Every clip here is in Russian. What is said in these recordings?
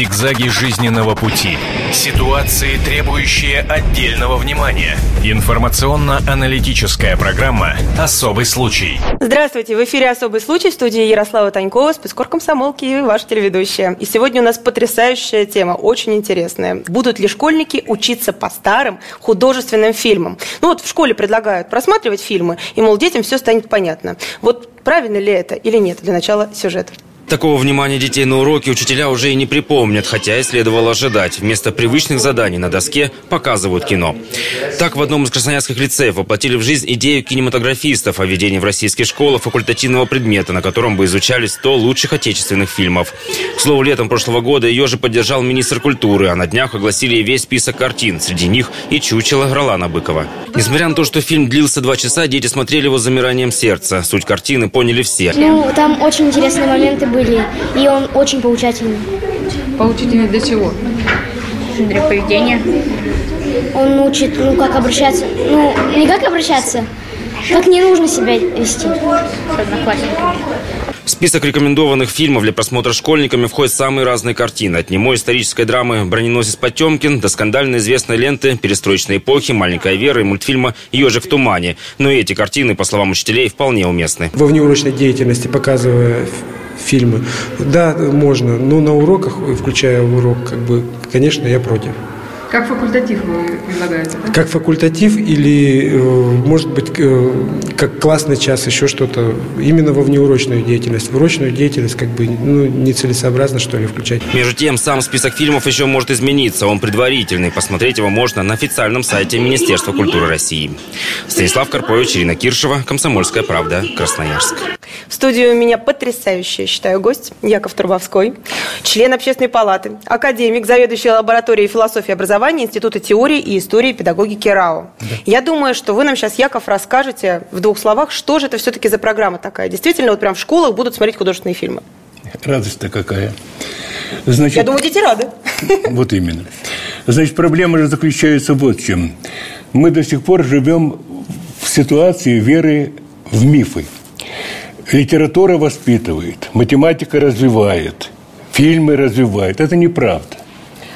Зигзаги жизненного пути. Ситуации, требующие отдельного внимания. Информационно-аналитическая программа «Особый случай». Здравствуйте, в эфире «Особый случай» в студии Ярослава Танькова, спецкор комсомолки и ваша телеведущая. И сегодня у нас потрясающая тема, очень интересная. Будут ли школьники учиться по старым художественным фильмам? Ну вот в школе предлагают просматривать фильмы, и, мол, детям все станет понятно. Вот правильно ли это или нет для начала сюжета? Такого внимания детей на уроке учителя уже и не припомнят, хотя и следовало ожидать. Вместо привычных заданий на доске показывают кино. Так, в одном из красноярских лицеев воплотили в жизнь идею кинематографистов о введении в российские школы факультативного предмета, на котором бы изучали 100 лучших отечественных фильмов. К слову, летом прошлого года ее же поддержал министр культуры, а на днях огласили весь список картин. Среди них и чучело Ролана Быкова. Несмотря на то, что фильм длился два часа, дети смотрели его с замиранием сердца. Суть картины поняли все. Ну, там очень интересные моменты были были, и он очень поучательный. Поучительный для чего? Для поведения. Он учит, ну, как обращаться, ну, не как обращаться, как не нужно себя вести с одноклассниками. В список рекомендованных фильмов для просмотра школьниками входят самые разные картины. От немой исторической драмы «Броненосец Потемкин» до скандально известной ленты «Перестроечной эпохи», «Маленькая Вера» и мультфильма «Ежик в тумане». Но и эти картины, по словам учителей, вполне уместны. Во внеурочной деятельности, показывая фильмы. Да, можно, но на уроках, включая урок, как бы, конечно, я против. Как факультатив вы предлагаете? Да? Как факультатив или, э, может быть, э, как классный час, еще что-то. Именно во внеурочную деятельность. В урочную деятельность как бы ну, нецелесообразно, что ли, включать. Между тем, сам список фильмов еще может измениться. Он предварительный. Посмотреть его можно на официальном сайте Министерства культуры России. Станислав Карпович, Ирина Киршева, Комсомольская правда, Красноярск. В студии у меня потрясающий, считаю, гость Яков Турбовской, член общественной палаты, академик, заведующий лабораторией философии и образования Института теории и истории педагогики РАО. Да. Я думаю, что вы нам сейчас, Яков, расскажете в двух словах, что же это все-таки за программа такая. Действительно, вот прям в школах будут смотреть художественные фильмы. Радость-то какая. Значит, Я думаю, дети рады. Вот именно. Значит, проблема же заключается вот в чем. Мы до сих пор живем в ситуации веры в мифы. Литература воспитывает, математика развивает, фильмы развивает. Это неправда.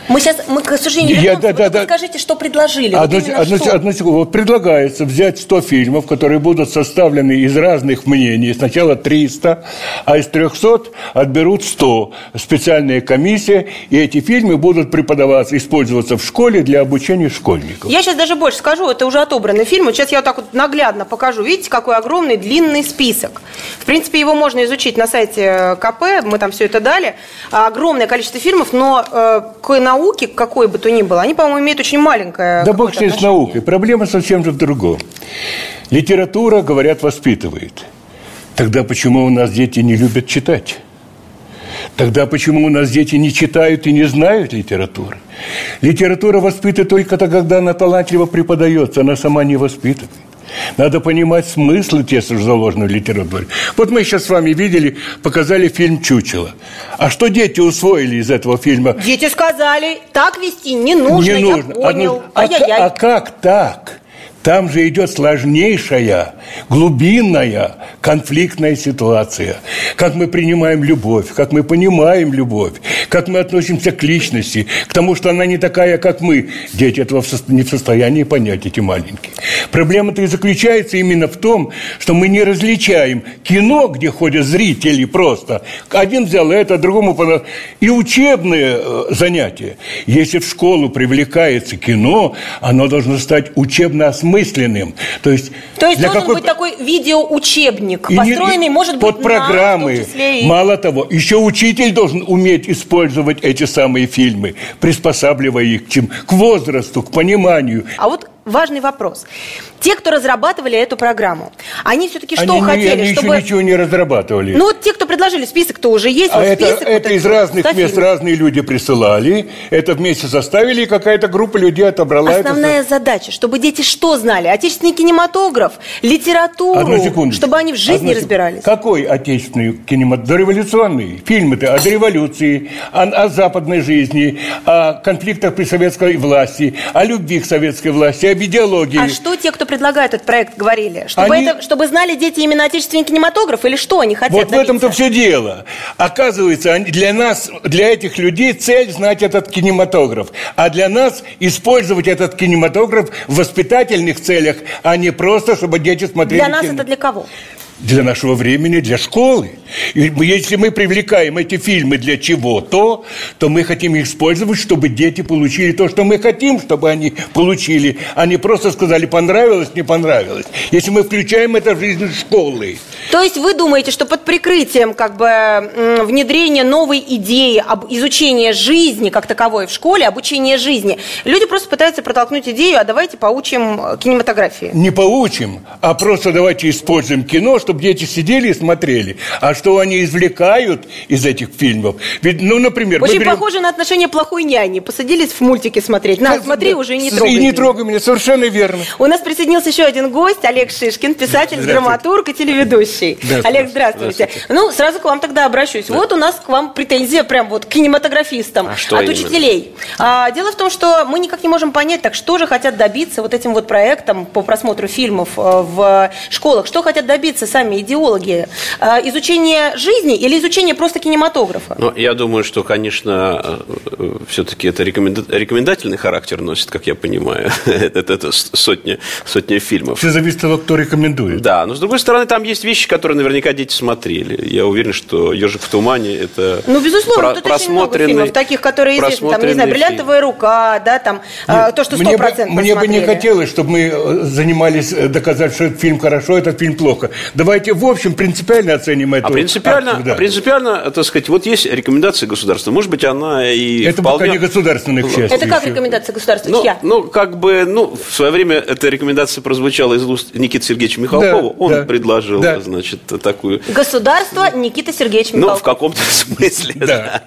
Мы сейчас, мы, к сожалению, Я, да, да, да. скажите, что предложили. Одну, вот одну, что? одну секунду. Вот предлагается взять 100 фильмов, которые будут составлены из разных мнений. Сначала 300, а из 300 отберут 100. Специальная комиссия, и эти фильмы будут преподаваться, использоваться в школе для обучения школьников. Я сейчас даже больше скажу, это уже отобранный фильм. Вот сейчас я вот так вот наглядно покажу. Видите, какой огромный длинный список. В принципе, его можно изучить на сайте КП, мы там все это дали. Огромное количество фильмов, но э, к науки, какой бы то ни было, они, по-моему, имеют очень маленькое Да бог с наукой. Проблема совсем же в другом. Литература, говорят, воспитывает. Тогда почему у нас дети не любят читать? Тогда почему у нас дети не читают и не знают литературы? Литература воспитывает только тогда, когда она талантливо преподается, она сама не воспитывает. Надо понимать смыслы те, что заложены в литературе. Вот мы сейчас с вами видели, показали фильм «Чучело». А что дети усвоили из этого фильма? Дети сказали, так вести не нужно, не нужно. я понял. А, а, а как так? Там же идет сложнейшая, глубинная конфликтная ситуация. Как мы принимаем любовь, как мы понимаем любовь, как мы относимся к личности, к тому, что она не такая, как мы. Дети этого не в состоянии понять, эти маленькие. Проблема-то и заключается именно в том, что мы не различаем кино, где ходят зрители просто. Один взял это, другому. И учебные э, занятия. Если в школу привлекается кино, оно должно стать учебно осмысленным. То есть, То есть должен какой... быть такой видеоучебник, и построенный, и может под быть, программы. На, и... Мало того, еще учитель должен уметь использовать эти самые фильмы, приспосабливая их к, чем, к возрасту, к пониманию. А вот важный вопрос. Те, кто разрабатывали эту программу, они все-таки что они, хотели? Они чтобы... еще ничего не разрабатывали. Ну вот те, кто предложили список-то уже есть. А вот это, список, это вот из разных мест фильмов. разные люди присылали. Это вместе составили, и какая-то группа людей отобрала Основная это. задача, чтобы дети что знали? Отечественный кинематограф, литературу, Одну чтобы они в жизни Одну разбирались. Какой отечественный кинематограф? Дореволюционный. Фильмы-то о дореволюции, о, о западной жизни, о конфликтах при советской власти, о любви к советской власти, об идеологии. А что те, кто предлагает этот проект, говорили? Чтобы, Они- это, чтобы знали дети именно отечественный кинематограф или что они хотят Вот в этом-то все дело. Оказывается, они- для нас, для этих людей цель знать этот кинематограф. А для нас использовать этот кинематограф в воспитательных целях, а не просто, чтобы дети смотрели Для нас кино. это для кого? Для нашего времени, для школы. И если мы привлекаем эти фильмы для чего-то, то мы хотим их использовать, чтобы дети получили то, что мы хотим, чтобы они получили, а не просто сказали, понравилось, не понравилось. Если мы включаем это в жизнь школы, То есть вы думаете, что под прикрытием как бы внедрения новой идеи об изучении жизни как таковой в школе, обучение жизни, люди просто пытаются протолкнуть идею, а давайте поучим э, кинематографии. не получим, а просто давайте используем кино, чтобы дети сидели и смотрели. А что они извлекают из этих фильмов? Ведь, ну, например, Очень берем- похоже на отношение плохой няни. Посадились в мультики смотреть. На, смотри, Да, уже и не и трогай. не меня. трогай меня, совершенно верно. У нас присоединился еще один гость, Олег Шишкин, писатель, Здравствуйте. драматург и телеведущий. Здравствуйте. Олег, здравствуйте. Ну, сразу к вам тогда обращусь. Вот у нас к вам претензия прям вот к кинематографистам А что от именно? учителей. А, дело в том, что мы никак не можем понять, так что же хотят добиться вот этим вот проектом по просмотру фильмов э, в школах. Что хотят добиться сами идеологи? А, изучение жизни или изучение просто кинематографа? Ну, я думаю, что, конечно, все-таки это рекоменда- рекомендательный характер носит, как я понимаю. это это с- сотня, сотня фильмов. Все зависит от того, кто рекомендует. Да, но с другой стороны, там есть вещи, которые наверняка дети смотрели. Я уверен, что «Ежик в тумане» – это Ну, безусловно, про- тут очень много фильмов, таких, которые известны, там, не знаю, «Бриллиантовая рука», да, там, а, то, что Мне бы, 100% мне бы не хотелось, чтобы мы э, занимались э, доказать, что этот фильм хорошо, этот фильм плохо. Давайте в общем принципиально оценим эту А принципиально, акцию, да. а принципиально, так сказать, вот есть рекомендация государства. Может быть, она и Это вполне... пока не государственных, к счастью. Это как еще. рекомендация государства? Ну, Чья? ну, как бы, ну, в свое время эта рекомендация прозвучала из уст Никиты Сергеевича Михалкова. Да, Он да, предложил, да. значит, такую... Государство Никита Сергеевич Ну, Михалков. в каком-то смысле, Да.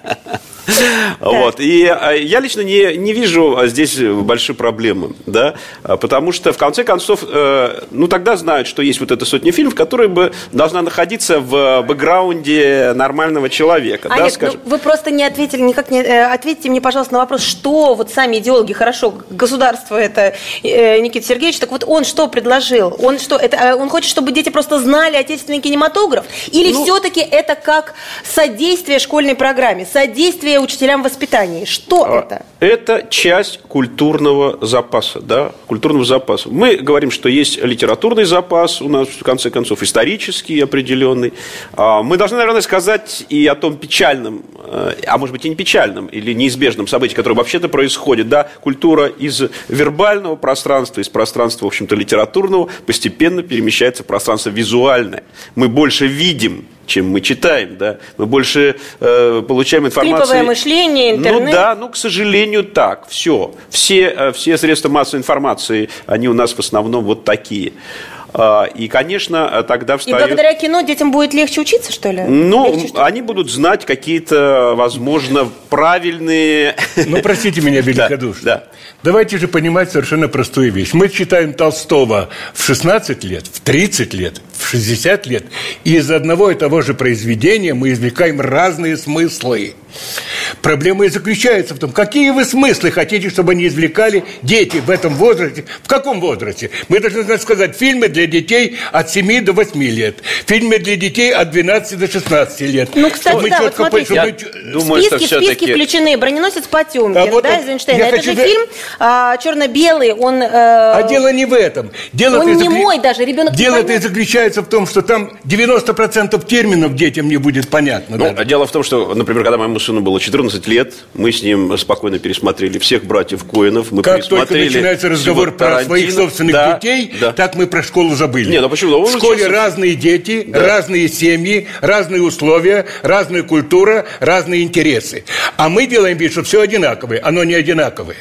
Вот. И а, я лично не, не вижу а, здесь большой проблемы, да, А, потому что, в конце концов, э, ну, тогда знают, что есть вот эта сотня фильмов, которая бы должна находиться в бэкграунде нормального человека, да, Олег, скажем. ну, вы просто не ответили, никак не э, ответьте мне, пожалуйста, на вопрос, что вот сами идеологи, хорошо, государство это э, Никита Сергеевич, так вот он что предложил? Он что, это, э, он хочет, чтобы дети просто знали отечественный кинематограф? Или Ну- все-таки это как содействие школьной программе, содействие учителям в воспитании? Что А, это? Это часть культурного запаса, да, культурного запаса. Мы говорим, что есть литературный запас у нас, в конце концов, исторический определенный. А, Мы должны, наверное, сказать и о том печальном, э, а может быть и не печальном, или неизбежном событии, которое вообще-то происходит, да, культура из вербального пространства, из пространства, в общем-то, литературного, постепенно перемещается в пространство визуальное. Мы больше видим, чем мы читаем, да, мы больше э, получаем информацию. Скриповое мышление, интернет. Ну да, ну, к сожалению, так. Все. Все, э, все средства массовой информации, они у нас в основном вот такие. А, И, конечно, тогда И встает... благодаря кино детям будет легче учиться, что ли? Ну, Легче, что ли? они будут знать какие-то, возможно, правильные... Ну, простите меня великодушно. Да, да. Давайте же понимать совершенно простую вещь. Мы читаем Толстого в 16 лет, в 30 лет, в 60 лет. И из одного и того же произведения мы извлекаем разные смыслы. Проблема и заключается в том, какие вы смыслы хотите, чтобы они извлекали дети в этом возрасте. В каком возрасте? Мы должны сказать, фильмы для детей от 7 до 8 лет. Фильмы для детей от 12 до 16 лет. Ну, кстати, Чтобы да, вот смотрите. чтобы- Я думаю, что списки, списки все-таки... включены. Броненосец Потемкин, А вот да, из Эйнштейна. Это хочу же фильм а, черно-белый, он... э, А дело не в этом. Дело Он не мой даже, ребенок Дело-то и заключается в том, что там 90% терминов детям не будет понятно. Ну, даже. дело в том, что, например, когда моему сыну было 14 лет, мы с ним спокойно пересмотрели всех братьев Коинов. Мы Как только начинается разговор про своих Тарантино. собственных Да, детей, да. так мы про школу забыли. Не, ну почему? Он В школе учился- разные дети, разные семьи, разные условия, разная культура, разные интересы. А мы делаем вид, что все одинаковое. Оно не одинаковое.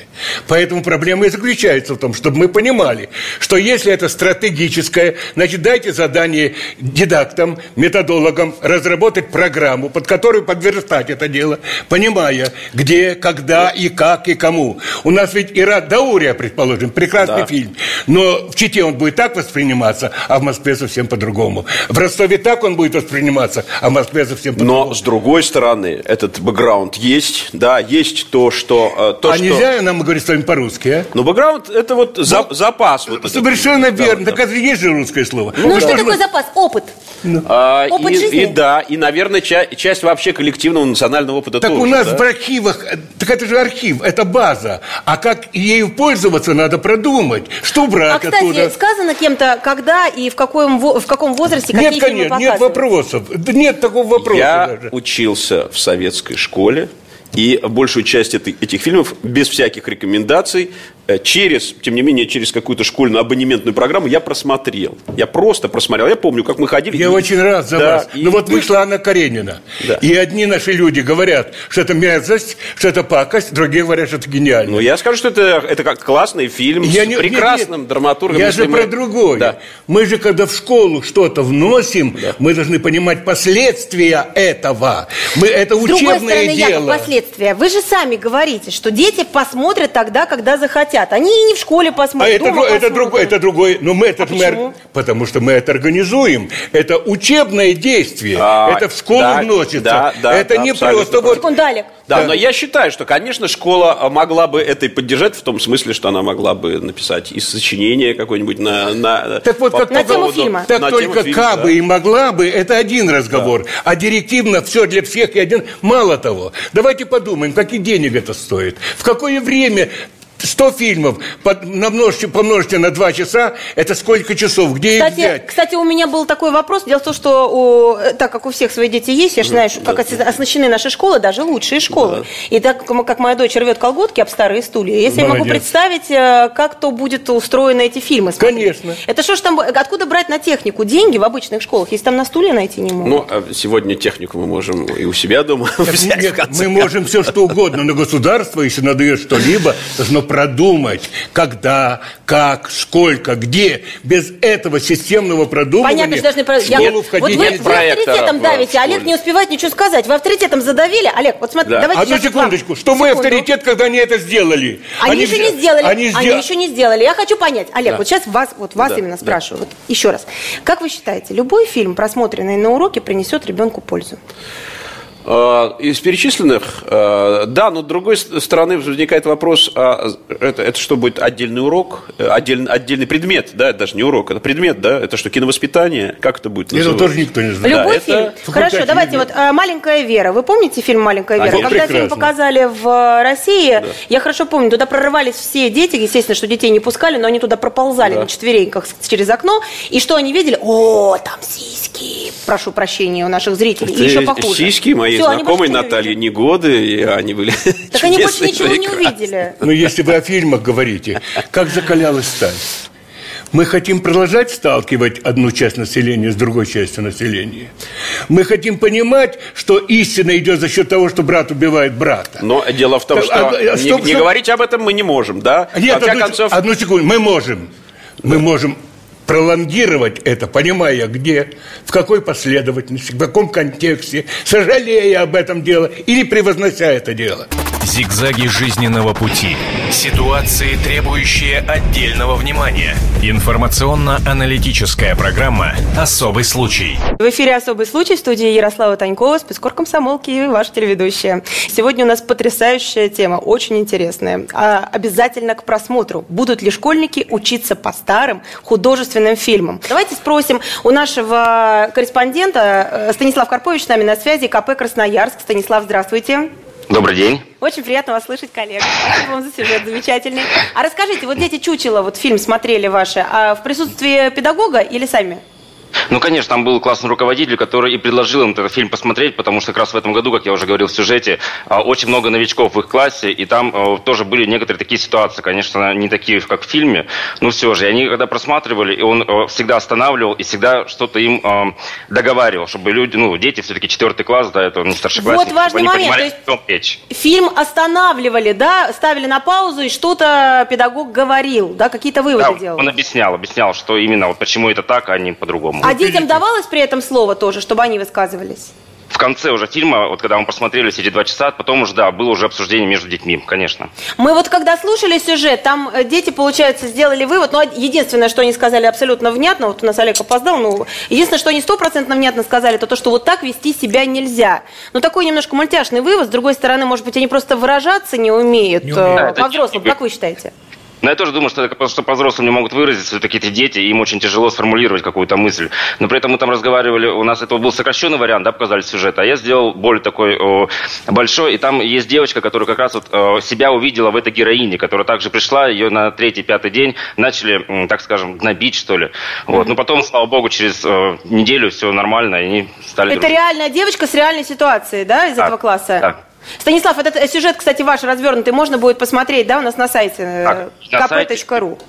Поэтому проблема и заключается в том, чтобы мы понимали, что если это стратегическое, значит, дайте задание задание дидактам, методологам разработать программу, под которую подверстать это дело, понимая, где, когда и как и кому. У нас ведь Ират Даурия, предположим, прекрасный Да. фильм, но в Чите он будет так восприниматься, а в Москве совсем по-другому. В Ростове так он будет восприниматься, а в Москве совсем по-другому. Но, с другой стороны, этот бэкграунд есть, да, есть то, что... э, То, а что... нельзя нам говорить с вами по-русски, а? Ну, бэкграунд – это вот за- запас. Вот этот. Совершенно Да, верно. да. Так это есть же русское слово. Ну, Вы что же- такое запас? Опыт. А, Опыт и, жизни? и да, и, наверное, ча- часть вообще коллективного национального опыта Так тоже. у нас да? в архивах, так это же архив, это база. А как ею пользоваться, надо продумать. Что брать А, кстати, оттуда? сказано кем-то, когда и в каком, в каком возрасте какие Нет, фильмы конечно, нет показывают? вопросов. Нет такого вопроса Я даже. учился в советской школе, и большую часть этой- этих фильмов без всяких рекомендаций, э, через, тем не менее, через какую-то школьную абонементную программу я просмотрел. Я просто просмотрел. Я помню, как мы ходили. Я и- очень рад за Да, вас. и- Ну вот вышла Анна Каренина. Да. И одни наши люди говорят, что это мерзость, что это пакость, другие говорят, что это гениально. Ну, я скажу, что это, это как классный фильм Я с не- прекрасным нет, нет. драматургом. Я же мы- про другое. Да. Мы же, когда в школу что-то вносим, мы должны понимать последствия этого. Мы, это С учебное стороны, Яков, дело. Последствия. Вы же сами говорите, что дети посмотрят тогда, когда захотят. Они и не в школе А посмотрят, это, дома это, посмотрят. другой, это другой. Но мы этот А мы потому что мы это организуем. Это учебное действие. А, это в школу да, вносится. да, да, это да, не абсолютно просто вот. Секунду, Олег. Да, Да. но я считаю, что, конечно, школа а, могла бы это и поддержать в том смысле, что она могла бы написать и сочинение какое-нибудь на, на, Так вот, по как На тему фильма. Так на только фильма, кабы да. и могла бы, это один разговор. А директивно все для всех и один. Мало того, давайте подумаем, каких денег это стоит. В какое время 100 фильмов под- намножьте, помножьте на 2 часа, это сколько часов? Где их Кстати, взять? кстати, у меня был такой вопрос. Дело в том, что у, э, так как у всех свои дети есть, я же знаю, что как ос- оснащены наши школы, даже лучшие школы. И так как моя дочь рвет колготки об старые стулья, если я могу представить, э, как то будет устроено эти фильмы. смотреть. Конечно. Это что ж там, откуда брать на технику деньги в обычных школах, если там на стулья найти не могут? Ну, а сегодня технику мы можем и у себя дома Так взять, нет, мы можем все что угодно, но государство, если надает что-либо, должно продумать, когда, как, сколько, где. Без этого системного продумывания Понятно, что должны... в Я- школу вот входить вы, нельзя. нет вы авторитетом давите, Олег не успевает ничего сказать. Вы авторитетом задавили. Олег, вот смотри, Да. давайте Одну вот секундочку. Что мы Секунду. авторитет, когда они это сделали? Они, еще взя- не сделали. Они, Они, сдел- еще не сделали. Я хочу понять, Олег, Да. вот сейчас вас, вот вас Да, именно да. спрашиваю. Вот еще раз. Как вы считаете, любой фильм, просмотренный на уроке, принесет ребенку пользу? Э, Из перечисленных, э, да, но с другой стороны возникает вопрос, а это, это что будет отдельный урок, э, отдельный, отдельный предмет, да, это даже не урок, это предмет, да, это что, киновоспитание, как это будет Это называться? тоже никто не знает. Да, Любой это фильм. факультативный. Хорошо, давайте вот «Маленькая Вера». Вы помните фильм «Маленькая А, Вера»? ну, Когда фильм прекрасно. показали в России, я хорошо помню, туда прорывались все дети, естественно, что детей не пускали, но они туда проползали на четвереньках через окно, и что они видели? О, там сиськи. Прошу прощения у наших зрителей. И еще похуже. Сиськи моей больше знакомой не Натальи увидели. Негоды, и они были Так они больше ничего не увидели. Но если вы о фильмах говорите, как закалялась сталь? Мы хотим продолжать сталкивать одну часть населения с другой частью населения. Мы хотим понимать, что истина идет за счет того, что брат убивает брата. Но дело в том, Так, что а, а, не, стоп, не стоп. говорить об этом мы не можем, да? Нет, в конце одну, концов, одну секунду, мы можем. Мы можем пролонгировать это, понимая, где, в какой последовательности, в каком контексте, сожалея об этом деле или превознося это дело. Зигзаги жизненного пути. Ситуации, требующие отдельного внимания. Информационно-аналитическая программа «Особый случай». В эфире «Особый случай» в студии Ярослава Танькова, спецкор комсомолки и ваша телеведущая. Сегодня у нас потрясающая тема, очень интересная. А, обязательно к просмотру. Будут ли школьники учиться по старым художественным фильмам? Давайте спросим у нашего корреспондента э, Станислав Карпович с нами на связи, КП «Красноярск». Станислав, здравствуйте. Добрый день. Очень приятно вас слышать, коллега. Спасибо вам за сюжет замечательный. А расскажите, вот дети Чучела, вот фильм смотрели ваши, а в присутствии педагога или сами? Ну, конечно, там был классный руководитель, который и предложил им этот фильм посмотреть, потому что как раз в этом году, как я уже говорил в сюжете, а, очень много новичков в их классе, и там а, тоже были некоторые такие ситуации, конечно, не такие, как в фильме, но все же. И они когда просматривали, и он а, всегда останавливал и всегда что-то им договаривал, чтобы люди, ну, дети все-таки четвертый класс, да, это не старшеклассники, Вот важный чтобы они момент, понимали, есть- о чем речь. Фильм останавливали, да, ставили на паузу, и что-то педагог говорил, да, какие-то выводы Да, делал. он объяснял, объяснял, что именно, вот почему это так, а не по-другому. А детям давалось при этом слово тоже, чтобы они высказывались? В конце уже фильма, вот когда мы посмотрели все эти два часа, потом уже, да, было уже обсуждение между детьми, конечно. Мы вот когда слушали сюжет, там э, дети, получается, сделали вывод, ну, единственное, что они сказали абсолютно внятно, вот у нас Олег опоздал, ну, единственное, что они стопроцентно внятно сказали, это то, что вот так вести себя нельзя. Ну, такой немножко мультяшный вывод, с другой стороны, может быть, они просто выражаться не умеют, Не умеют. э, по-взрослому, как вы считаете? Но я тоже думаю, что это потому что по-взрослому не могут выразиться все-таки эти дети, им очень тяжело сформулировать какую-то мысль. Но при этом мы там разговаривали, у нас это был сокращенный вариант, да, показали сюжет, а я сделал более такой о, большой, и там есть девочка, которая как раз вот о, себя увидела в этой героине, которая также пришла, ее на третий, пятый день начали, так скажем, гнобить, что ли. Вот. Но потом, слава богу, через э, неделю все нормально, и они стали Это дружить. реальная девочка с реальной ситуацией, да, из Так, этого класса? так. Станислав, этот сюжет, кстати, ваш развернутый, можно будет посмотреть, да, у нас на сайте э, Так, kp.ru.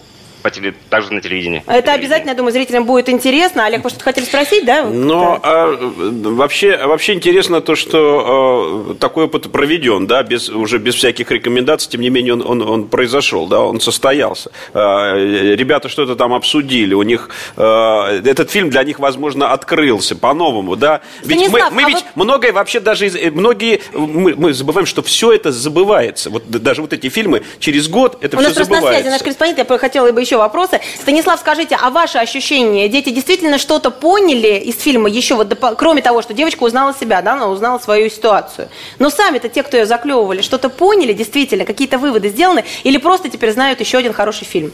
По теле- также на телевидении. Это обязательно, я думаю, зрителям будет интересно. Олег, вы что-то хотели спросить, да? Но а, вообще, вообще интересно то, что а, такой опыт проведен, да, без, уже без всяких рекомендаций, тем не менее он, он, он произошел, да, он состоялся. А, ребята что-то там обсудили, у них а, этот фильм для них, возможно, открылся по-новому, да. Ведь мы, Станислав, мы а ведь многое вообще даже, из- э, многие, мы, мы забываем, что все это забывается. Вот даже вот эти фильмы через год это У все нас просто на связи забывается. наш корреспондент, я хотела бы еще вопросы. Станислав, скажите, а ваши ощущения? Дети действительно что-то поняли из фильма еще, вот, кроме того, что девочка узнала себя, да, она узнала свою ситуацию. Но сами-то те, кто ее заклевывали, что-то поняли действительно, какие-то выводы сделаны, или просто теперь знают еще один хороший фильм?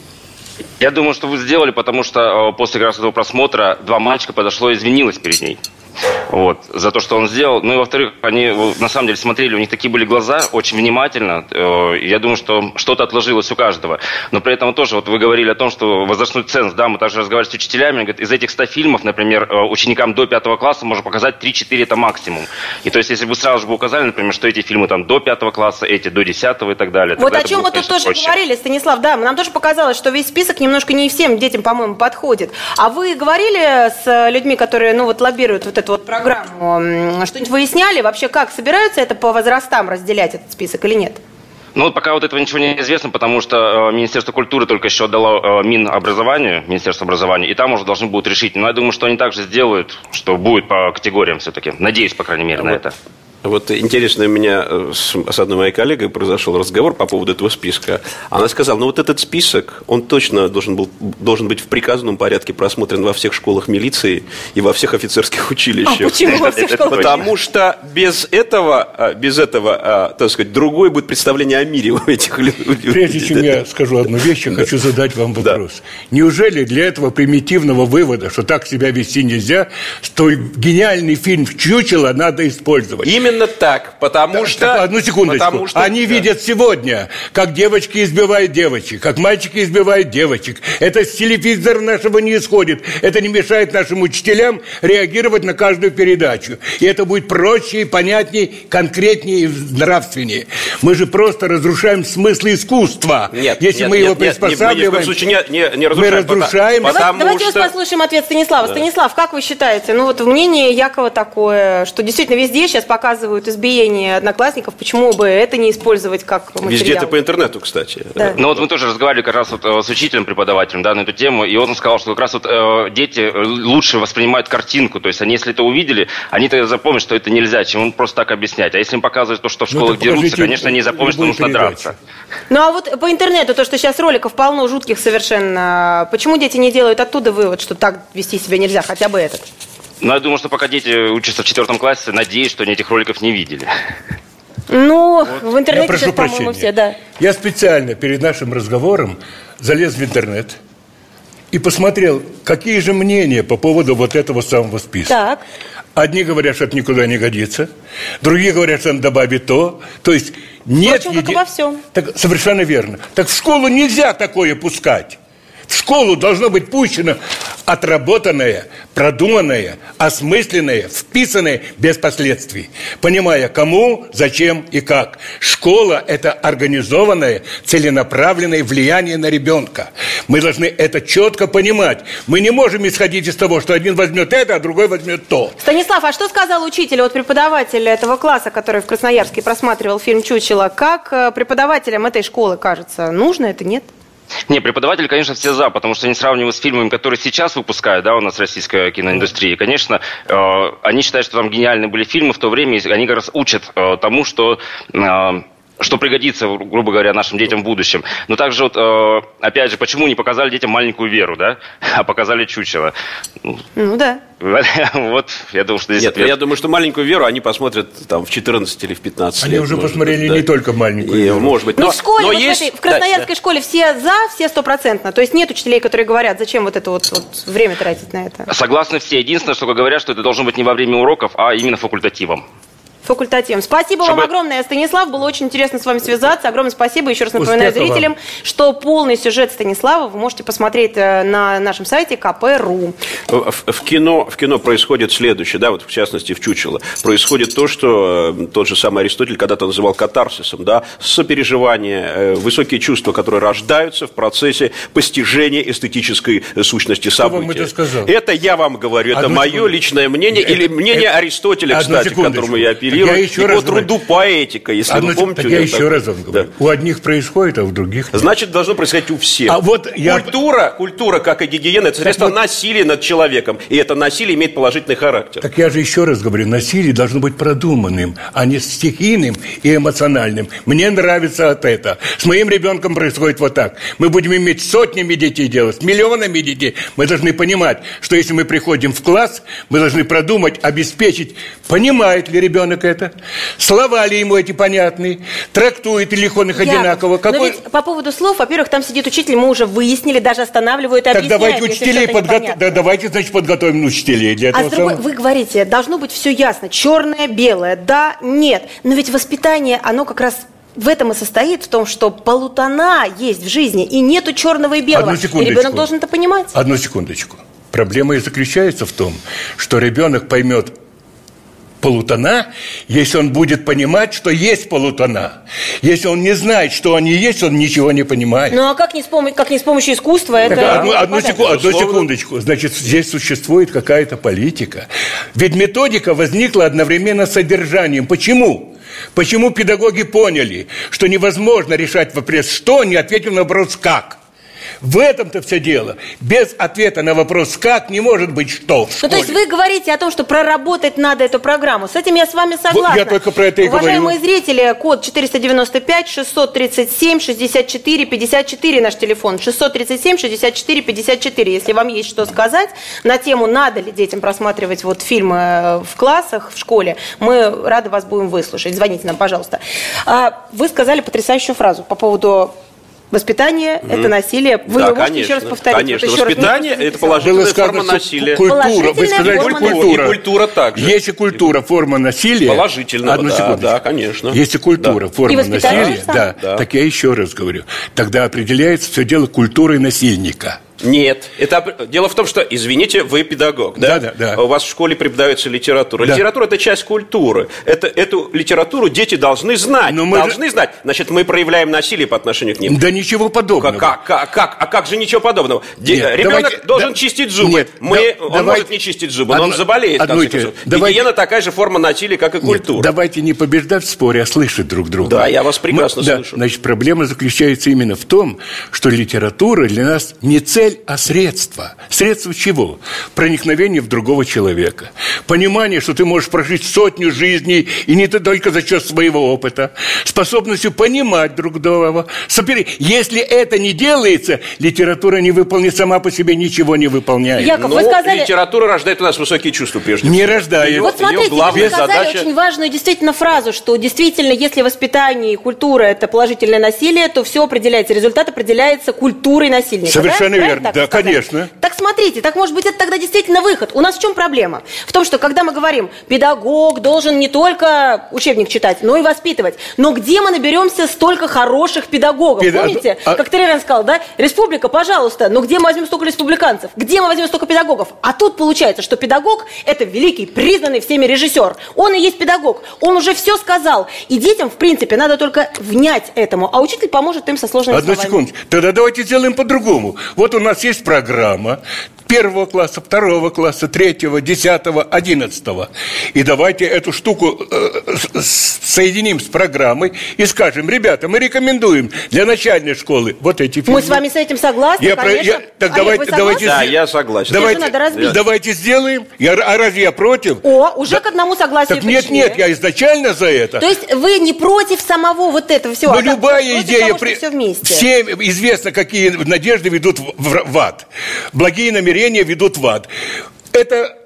Я думаю, что вы сделали, потому что э, после как раз этого просмотра два мальчика подошло и извинилось перед ней. Вот, за то, что он сделал. Ну и во-вторых, они на самом деле смотрели, у них такие были глаза, очень внимательно. Э, Я думаю, что что-то отложилось у каждого. Но при этом тоже, вот вы говорили о том, что возрастной ценз, да, мы также разговаривали с учителями, говорят, из этих 100 фильмов, например, э, ученикам до пятого класса можно показать 3-4 это максимум. И то есть, если бы сразу же бы указали, например, что эти фильмы там до пятого класса, эти до десятого и так далее. Вот о это чем было, мы тут тоже проще. говорили, Станислав, да, нам тоже показалось, что весь список немножко не всем детям, по-моему, подходит. А вы говорили с людьми, которые, ну, вот лоббируют вот эту вот программу, что-нибудь выясняли? Вообще, как собираются это по возрастам разделять этот список или нет? Ну, вот пока вот этого ничего не известно, потому что э, Министерство культуры только еще отдало э, Минобразованию, Министерство образования, и там уже должны будут решить. Но я думаю, что они также сделают, что будет по категориям все-таки. Надеюсь, по крайней мере, на это. Вот интересно, у меня э, с, с одной моей коллегой произошел разговор по поводу этого списка. Она сказала, ну вот этот список, он точно должен, был, должен быть в приказном порядке просмотрен во всех школах милиции и во всех офицерских училищах. А почему во всех школах? Потому что без этого, а, без этого, а, так сказать, другое будет представление о мире у этих людей. Прежде чем я скажу одну вещь, я хочу задать вам вопрос. Неужели для этого примитивного вывода, что так себя вести нельзя, столь гениальный фильм «Чучело» надо использовать? Именно так, потому Так, что... так, одну секундочку. потому что- Они да. видят сегодня, как девочки избивают девочек, как мальчики избивают девочек. Это с телевизора нашего не исходит. Это не мешает нашим учителям реагировать на каждую передачу. И это будет проще, и понятнее, конкретнее и нравственнее. Мы же просто разрушаем смысл искусства. Нет, Если нет, мы нет, его нет, мы ни в коем приспосабливаем, случае не, не, не мы разрушаем. пота- разрушаем. Давайте, Потому давайте что... послушаем ответ Станислава. Станислав, как вы считаете, ну вот мнение Якова такое, что действительно везде сейчас показывают избиение одноклассников, почему бы это не использовать как материал? Везде это по интернету, кстати. Да. Ну вот мы тоже разговаривали как раз вот э, с учителем, преподавателем, да, на эту тему, и он сказал, что как раз вот э, дети э, лучше воспринимают картинку, то есть они, если это увидели, они тогда запомнят, что это нельзя, чем им просто так объяснять. А если им показывать то, что в Ну, школах это дерутся, конечно, они запомнят, что нужно передачу. драться. Ну а вот по интернету, то, что сейчас роликов полно жутких совершенно, почему дети не делают оттуда вывод, что так вести себя нельзя, хотя бы этот? Но я думаю, что пока дети учатся в четвертом классе, надеюсь, что они этих роликов не видели. Ну, в Я интернете прошу сейчас, по-моему, прощения. все, да. Я специально перед нашим разговором залез в интернет и посмотрел, какие же мнения по поводу вот этого самого списка. Так. Одни говорят, что это никуда не годится, другие говорят, что он добавит то. То есть нет... Впрочем, как и во всем. Так, совершенно верно. Так в школу нельзя такое пускать. В школу должно быть пущено отработанное, продуманное, осмысленное, вписанное без последствий, понимая кому, зачем и как. Школа – это организованное, целенаправленное влияние на ребенка. Мы должны это четко понимать. Мы не можем исходить из того, что один возьмет это, а другой возьмет то. Станислав, а что сказал учитель, вот преподаватель этого класса, который в Красноярске просматривал фильм «Чучело», как э, преподавателям этой школы кажется, нужно это, нет? Не, преподаватели, конечно, все за, потому что они сравнивают с фильмами, которые сейчас выпускают, да, у нас российская киноиндустрия. Конечно, э, они считают, что там гениальные были фильмы в то время, и они как раз учат э, тому, что э, что пригодится, грубо говоря, нашим детям в будущем. Но также вот, э, опять же, почему не показали детям маленькую веру, да, а показали чучело? Ну да. Вот, я думаю, что здесь Нет, ответ. я думаю, что маленькую веру они посмотрят там в 14 или в 15 Они лет. уже может посмотрели быть, да. не только маленькую И, веру. Может быть. Ну, Но, в школе, но вот есть... в, этой, в Красноярской да. школе все за, все стопроцентно. То есть нет учителей, которые говорят, зачем вот это вот, вот время тратить на это. Согласны все. Единственное, что говорят, что это должно быть не во время уроков, а именно факультативом. Факультативом. Спасибо Чтобы- вам огромное, Станислав. Было очень интересно с вами связаться. Огромное спасибо. Еще раз напоминаю Успехов вам. зрителям, что полный сюжет Станислава вы можете посмотреть э, на нашем сайте kp.ru. В, в кино, в кино происходит следующее, да, вот в частности в «Чучело». Происходит то, что э, тот же самый Аристотель когда-то называл катарсисом, да, сопереживание, э, высокие чувства, которые рождаются в процессе постижения эстетической э, сущности вам события. это сказал? Это я вам говорю, это Одну мое секунду. личное мнение, Это- или мнение это- Аристотеля, кстати, к которому я апеллирую, Я еще и раз по труду поэтика, если Одну вы помните. я еще так- раз вам говорю. Да. У одних происходит, а у других нет. Значит, должно происходить у всех. А вот я- Культура, культура, как и гигиена, это средство вот- насилия над человеком. И это насилие имеет положительный характер. Так я же еще раз говорю, насилие должно быть продуманным, а не стихийным и эмоциональным. Мне нравится от это. С моим ребенком происходит вот так. Мы будем иметь сотнями детей делать, с миллионами детей. Мы должны понимать, что если мы приходим в класс, мы должны продумать, обеспечить, понимает ли ребенок это, слова ли ему эти понятны, трактует ли он их Яков, одинаково. Но Какой... ведь по поводу слов, во-первых, там сидит учитель, мы уже выяснили, даже останавливают и Так давайте учителей подготовим. Да, давайте, значит, подготовим учителей для А этого с другой, самого. вы говорите, должно быть все ясно, черное, белое, да, нет. Но ведь воспитание, оно как раз в этом и состоит, в том, что полутона есть в жизни, и нету черного и белого. Одну и секундочку. ребенок должен это понимать. Одну секундочку. Проблема и заключается в том, что ребенок поймет полутона, если он будет понимать, что есть полутона. Если он не знает, что они есть, он ничего не понимает. Ну а как не с, пом- как не с помощью искусства Так, это... одну, одну попадать? секу- одну секундочку. Значит, здесь существует какая-то политика. Ведь методика возникла одновременно с содержанием. Почему? Почему педагоги поняли, что невозможно решать вопрос «что», не ответив на вопрос «как»? В этом-то все дело. Без ответа на вопрос «как» не может быть «что» в Ну, то есть вы говорите о том, что проработать надо эту программу. С этим я с вами согласна. я только про это и Уважаемые говорю. зрители, код 495 637 64 54 наш телефон. 637 64 54. Если вам есть что сказать на тему, надо ли детям просматривать вот фильмы э, в классах, в школе, мы рады вас будем выслушать. Звоните нам, пожалуйста. А, Вы сказали потрясающую фразу по поводу Воспитание – это насилие. Вы да, можете конечно, еще раз повторить? Конечно. Вот еще раз. Воспитание Мне – это положительная Было сказано, форма насилия. культура. Вы Положительная сказали, форма культура. И культура также. Если культура форма насилия... Положительного, Одну да, да, конечно. Если культура Да. Форма воспитание насилия, да, Да. так я еще раз говорю, тогда определяется все дело культурой насильника. Нет. Это, дело в том, что, извините, вы педагог, да? Да, да, да. У вас в школе преподается литература. Да. Литература – это часть культуры. Это, эту литературу дети должны знать. Но мы же- должны знать. Значит, мы проявляем насилие по отношению к ним. Да ничего подобного. Как, как, как, а как же ничего подобного? Де- Нет, Ребенок давайте- должен да- чистить зубы. Нет, Мы, да- он давайте- может не чистить зубы, но он заболеет. в одну конце те- концов. давайте- Гигиена такая же форма насилия, как и Нет, культура. давайте не побеждать в споре, а слышать друг друга. Да, я вас прекрасно Мы- да, слышу. Значит, проблема заключается именно в том, что литература для нас не цель, а средство. Средство чего? Проникновение в другого человека. Понимание, что ты можешь прожить сотню жизней, и не только за счет своего опыта. Способностью понимать друг. Сопери- Если это не делается, литература не выполнит сама по себе, ничего не выполняет. Яков, Но вы сказали... литература рождает у нас высокие чувства, прежде Не всего. рождает. Ее- Вот ее смотрите, вы сказали задача- очень важную действительно фразу, что действительно, если воспитание и культура – это положительное насилие, то все определяется, результат определяется культурой насильника. Совершенно да? верно. Правильно так Да, вы сказали? конечно. Так смотрите, так может быть это тогда действительно выход. У нас в чем проблема? В том, что когда мы говорим, педагог должен не только учебник читать, но и воспитывать. Но где мы наберемся столько хороших педагогов? Педа- Помните, а- как Тререн сказал, да? Республика, пожалуйста, но где мы возьмем столько республиканцев? Где мы возьмем столько педагогов? А тут получается, что педагог – это великий, признанный всеми режиссер. Он и есть педагог. Он уже все сказал. И детям, в принципе, надо только внять этому, а учитель поможет им со сложными Одну словами. секунду. Тогда давайте сделаем по-другому. Вот у нас есть программа. первого класса, второго класса, третьего, десятого, одиннадцатого. И давайте эту штуку э, соединим с программой и скажем, ребята, мы рекомендуем для начальной школы вот эти фильмы. Мы с вами с этим согласны, Я конечно. Про, я, так Олег, давайте, вы давайте, Да, я согласен. Давайте, надо разбить. давайте сделаем. Я, а разве я против? О, уже к одному согласию Так нет, пришли. нет, я изначально за это. То есть вы не против самого вот этого всего? Но а как любая идея, того, при- все вместе. всем известно, какие надежды ведут в, в- ад. Благие намерения ведут в ад. Это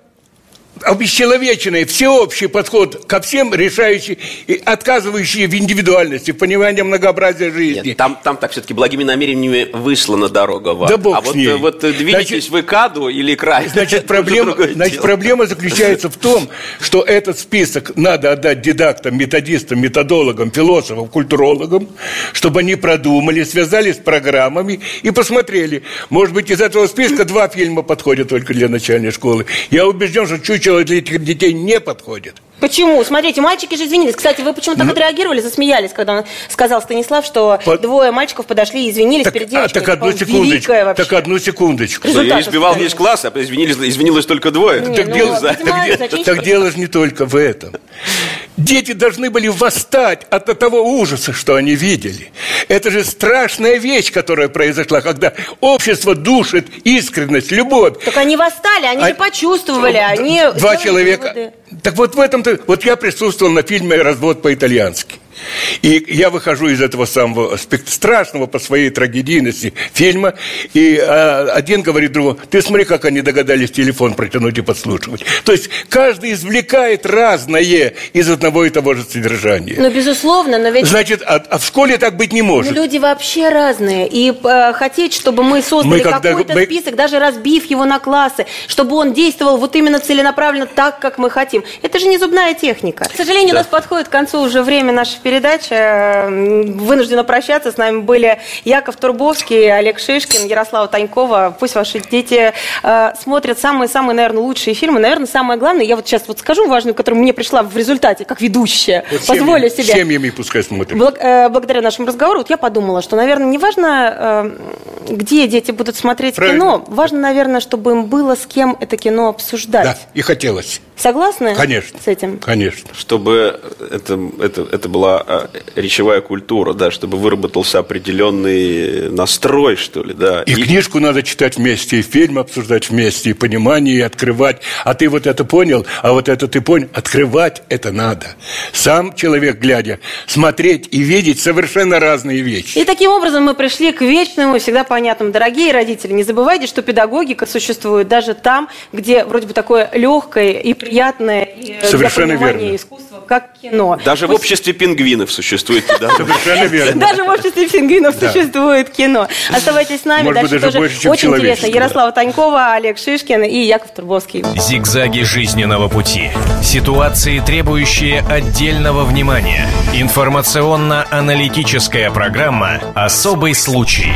обесчеловеченный, всеобщий подход ко всем, решающий и отказывающий в индивидуальности, в понимании многообразия жизни. Нет, там, там так все-таки благими намерениями выслана дорога в ад. Да бог а с вот, ней. э, вот э, двинетесь Значит- вы к аду или к раю. Значит, проблема, значит, дело. проблема заключается в том, что этот список надо отдать дидактам, методистам, методологам, философам, культурологам, чтобы они продумали, связались с программами и посмотрели. Может быть, из этого списка два фильма подходят только для начальной школы. Я убежден, что чучело для этих детей не подходит. Почему? Смотрите, мальчики же извинились. Кстати, вы почему-то Ну- отреагировали, засмеялись, когда он сказал Станислав, что Под- двое мальчиков подошли и извинились Так, перед а, девочкой. так одну секундочку. Так одну секундочку. Что, я избивал весь класс, а извинились, извинилось только двое. Не, Так, ну, дело, видимо, так так дело же не только в этом. Дети должны были восстать от того ужаса, что они видели. Это же страшная вещь, которая произошла, когда общество душит искренность, любовь. Так они восстали, они А- же почувствовали, они Два человека. выводы. Так вот в этом-то... Вот я присутствовал на фильме «Развод по-итальянски». И я выхожу из этого самого страшного по своей трагедийности фильма, и а, один говорит другому, ты смотри, как они догадались телефон протянуть и подслушивать. То есть каждый извлекает разное из одного и того же содержания. Ну, безусловно, но ведь Значит, а, а в школе так быть не ну, может. люди вообще разные. И э, хотеть, чтобы мы создали какой-то мы- список, даже разбив его на классы, чтобы он действовал вот именно целенаправленно так, как мы хотим, это же не зубная техника. К сожалению, у нас подходит к концу уже время нашей передачи. М, Вынуждена прощаться. С нами были Яков Турбовский, Олег Шишкин, Ярослава Танькова. Пусть ваши дети э, смотрят самые-самые, наверное, лучшие фильмы. Наверное, самое главное, я вот сейчас вот скажу важную, которая мне пришла в результате, как ведущая. Вот Позволю семьи- себе. Семьями пускай смотрят. Э, благодаря нашему разговору, вот я подумала, что, наверное, не важно, э, где дети будут смотреть Правильно. кино, важно, наверное, чтобы им было с кем это кино обсуждать. Да, и хотелось. Согласны Конечно. с этим? Конечно. Чтобы это, это, это была а, речевая культура, да, чтобы выработался определенный настрой, что ли, да. И, книжку надо читать вместе, и фильм обсуждать вместе, и понимание, и открывать. А ты вот это понял, а вот это ты понял. Открывать это надо. Сам человек, глядя, смотреть и видеть совершенно разные вещи. И таким образом мы пришли к вечному и всегда понятному. Дорогие родители, не забывайте, что педагогика существует даже там, где вроде бы такое легкое и приятное и э, Совершенно для понимания верно. искусства, как кино. Даже в Пусть- обществе пингвинов существует. Совершенно верно. Даже в обществе пингвинов существует кино. Оставайтесь с нами. Дальше даже тоже больше, чем очень интересно. Ярослава Танькова, Олег Шишкин и Яков Турбовский. Зигзаги жизненного пути. Ситуации, требующие отдельного внимания. Информационно-аналитическая программа «Особый случай».